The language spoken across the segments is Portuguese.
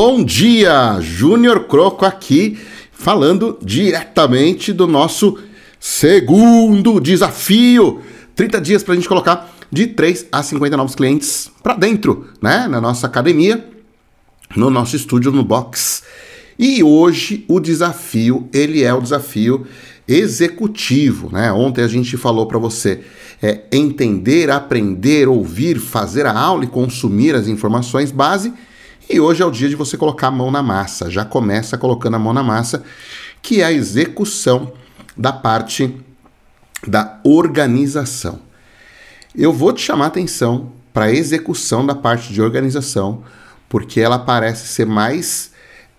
bom dia! Júnior Croco aqui, falando diretamente do nosso segundo desafio. 30 dias para a gente colocar de 3 a 50 novos clientes para dentro, né? Na nossa academia, no nosso estúdio, no box. E hoje o desafio, ele é o desafio executivo, né? Ontem a gente falou para você é, entender, aprender, ouvir, fazer a aula e consumir as informações base. E hoje é o dia de você colocar a mão na massa. Já começa colocando a mão na massa, que é a execução da parte da organização. Eu vou te chamar atenção para a execução da parte de organização, porque ela parece ser mais,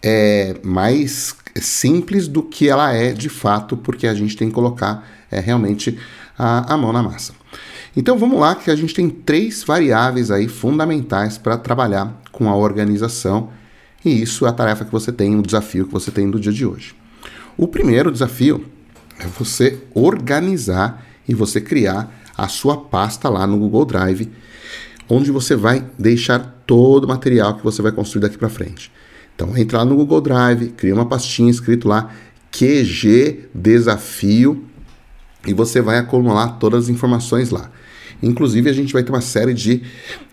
é, mais simples do que ela é de fato, porque a gente tem que colocar é, realmente a, a mão na massa. Então vamos lá, que a gente tem três variáveis aí fundamentais para trabalhar com a organização, e isso é a tarefa que você tem, o desafio que você tem no dia de hoje. O primeiro desafio é você organizar e você criar a sua pasta lá no Google Drive, onde você vai deixar todo o material que você vai construir daqui para frente. Então, entra lá no Google Drive, cria uma pastinha escrito lá QG Desafio e você vai acumular todas as informações lá. Inclusive, a gente vai ter uma série de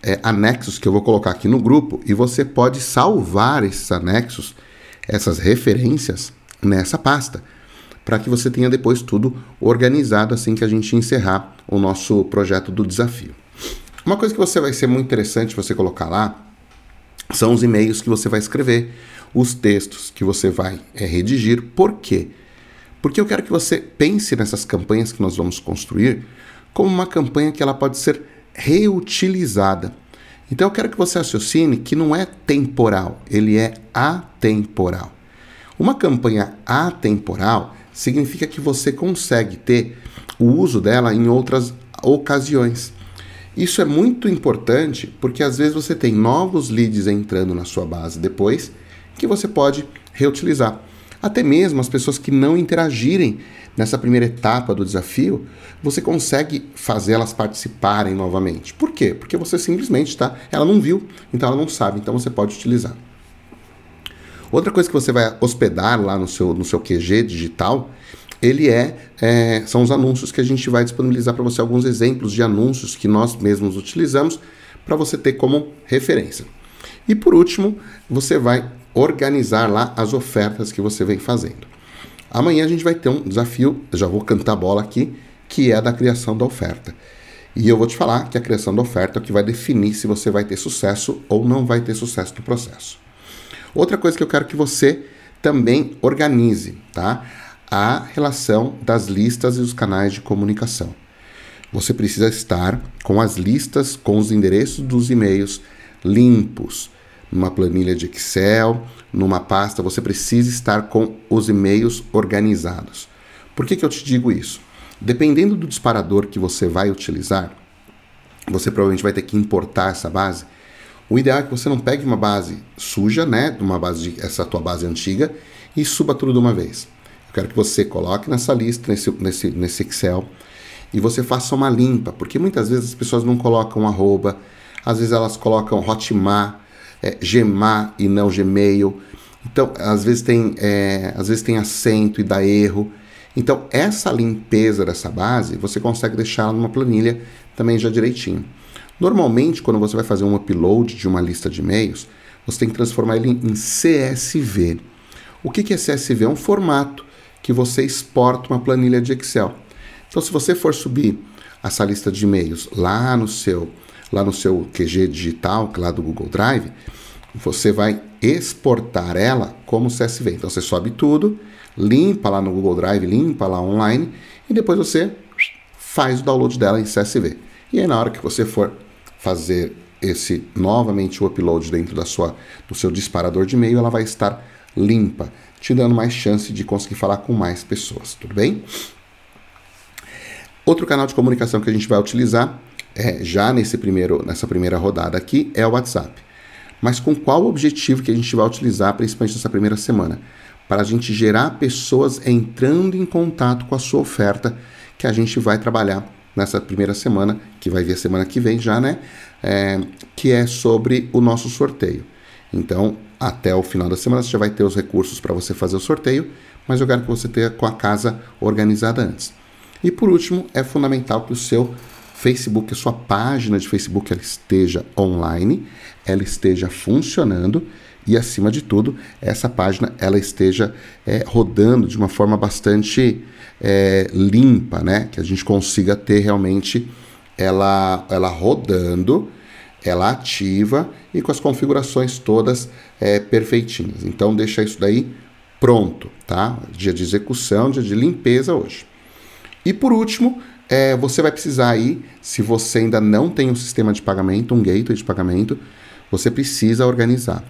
é, anexos que eu vou colocar aqui no grupo e você pode salvar esses anexos, essas referências nessa pasta para que você tenha depois tudo organizado assim que a gente encerrar o nosso projeto do desafio. Uma coisa que você vai ser muito interessante você colocar lá são os e-mails que você vai escrever, os textos que você vai é, redigir. Por quê? Porque eu quero que você pense nessas campanhas que nós vamos construir como uma campanha que ela pode ser reutilizada. Então eu quero que você raciocine que não é temporal, ele é atemporal. Uma campanha atemporal significa que você consegue ter o uso dela em outras ocasiões. Isso é muito importante porque às vezes você tem novos leads entrando na sua base depois que você pode reutilizar. Até mesmo as pessoas que não interagirem nessa primeira etapa do desafio, você consegue fazer elas participarem novamente. Por quê? Porque você simplesmente está, ela não viu, então ela não sabe, então você pode utilizar. Outra coisa que você vai hospedar lá no seu, no seu QG digital, ele é, é são os anúncios que a gente vai disponibilizar para você alguns exemplos de anúncios que nós mesmos utilizamos para você ter como referência. E por último, você vai organizar lá as ofertas que você vem fazendo. Amanhã a gente vai ter um desafio, já vou cantar bola aqui, que é da criação da oferta. E eu vou te falar que a criação da oferta é o que vai definir se você vai ter sucesso ou não vai ter sucesso no processo. Outra coisa que eu quero que você também organize, tá? A relação das listas e os canais de comunicação. Você precisa estar com as listas, com os endereços dos e-mails limpos, numa planilha de Excel, numa pasta, você precisa estar com os e-mails organizados. Por que, que eu te digo isso? Dependendo do disparador que você vai utilizar, você provavelmente vai ter que importar essa base o ideal é que você não pegue uma base suja, né, uma base de, essa tua base antiga e suba tudo de uma vez. Eu quero que você coloque nessa lista, nesse, nesse, nesse Excel, e você faça uma limpa, porque muitas vezes as pessoas não colocam arroba, às vezes elas colocam hotmar, é, gemar e não gmail. Então, às vezes tem, é, às vezes tem acento e dá erro. Então, essa limpeza dessa base, você consegue deixar numa planilha também já direitinho. Normalmente, quando você vai fazer um upload de uma lista de e-mails, você tem que transformar ele em CSV. O que é CSV? É um formato que você exporta uma planilha de Excel. Então, se você for subir essa lista de e-mails lá no seu lá no seu QG digital, é lá do Google Drive, você vai exportar ela como CSV. Então você sobe tudo, limpa lá no Google Drive, limpa lá online e depois você faz o download dela em CSV. E aí na hora que você for fazer esse novamente o upload dentro da sua, do seu disparador de e-mail, ela vai estar limpa, te dando mais chance de conseguir falar com mais pessoas, tudo bem? Outro canal de comunicação que a gente vai utilizar é, já nesse primeiro, nessa primeira rodada aqui é o WhatsApp. Mas com qual objetivo que a gente vai utilizar, principalmente nessa primeira semana? Para a gente gerar pessoas entrando em contato com a sua oferta que a gente vai trabalhar nessa primeira semana, que vai vir a semana que vem já, né? É, que é sobre o nosso sorteio. Então, até o final da semana você já vai ter os recursos para você fazer o sorteio, mas eu quero que você tenha com a casa organizada antes. E por último, é fundamental que o seu Facebook, a sua página de Facebook, ela esteja online, ela esteja funcionando e, acima de tudo, essa página ela esteja é, rodando de uma forma bastante é, limpa, né? Que a gente consiga ter realmente ela, ela rodando, ela ativa e com as configurações todas é, perfeitinhas. Então, deixa isso daí pronto, tá? Dia de execução, dia de limpeza hoje. E por último, é, você vai precisar aí, se você ainda não tem um sistema de pagamento, um gateway de pagamento, você precisa organizar.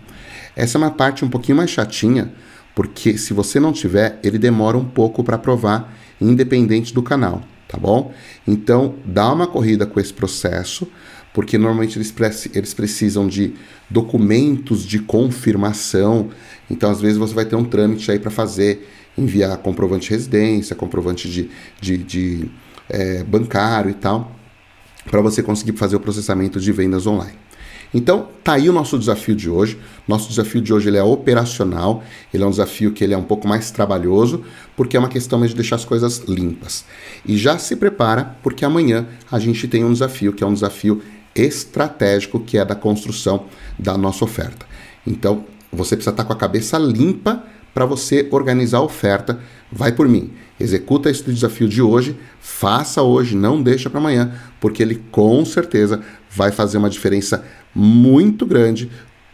Essa é uma parte um pouquinho mais chatinha, porque se você não tiver, ele demora um pouco para aprovar, independente do canal, tá bom? Então, dá uma corrida com esse processo, porque normalmente eles, eles precisam de documentos de confirmação. Então, às vezes, você vai ter um trâmite aí para fazer, enviar comprovante de residência, comprovante de, de, de é, bancário e tal, para você conseguir fazer o processamento de vendas online. Então, tá aí o nosso desafio de hoje. Nosso desafio de hoje ele é operacional, ele é um desafio que ele é um pouco mais trabalhoso, porque é uma questão de deixar as coisas limpas. E já se prepara, porque amanhã a gente tem um desafio que é um desafio estratégico, que é da construção da nossa oferta. Então, você precisa estar com a cabeça limpa para você organizar a oferta. Vai por mim. Executa esse desafio de hoje, faça hoje, não deixa para amanhã, porque ele com certeza vai fazer uma diferença muito grande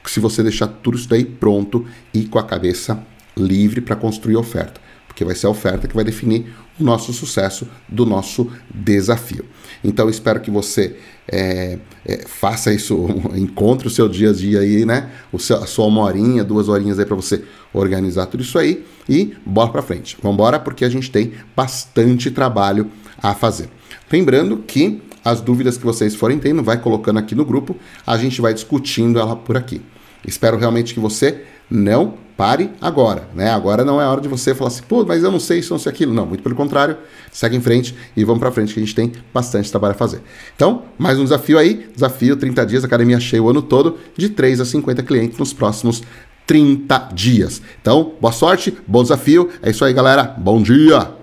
se você deixar tudo isso daí pronto e com a cabeça livre para construir oferta. Porque vai ser a oferta que vai definir o nosso sucesso do nosso desafio. Então espero que você é, é, faça isso, encontre o seu dia a dia aí, né? O seu, a sua uma horinha, duas horinhas aí para você organizar tudo isso aí e bora para frente. Vamos embora porque a gente tem bastante trabalho a fazer. Lembrando que as dúvidas que vocês forem tendo, vai colocando aqui no grupo, a gente vai discutindo ela por aqui. Espero realmente que você não pare agora, né? Agora não é hora de você falar assim, pô, mas eu não sei isso, não sei aquilo. Não, muito pelo contrário, segue em frente e vamos para frente que a gente tem bastante trabalho a fazer. Então, mais um desafio aí, desafio 30 dias, academia cheia o ano todo, de 3 a 50 clientes nos próximos 30 dias. Então, boa sorte, bom desafio. É isso aí, galera. Bom dia!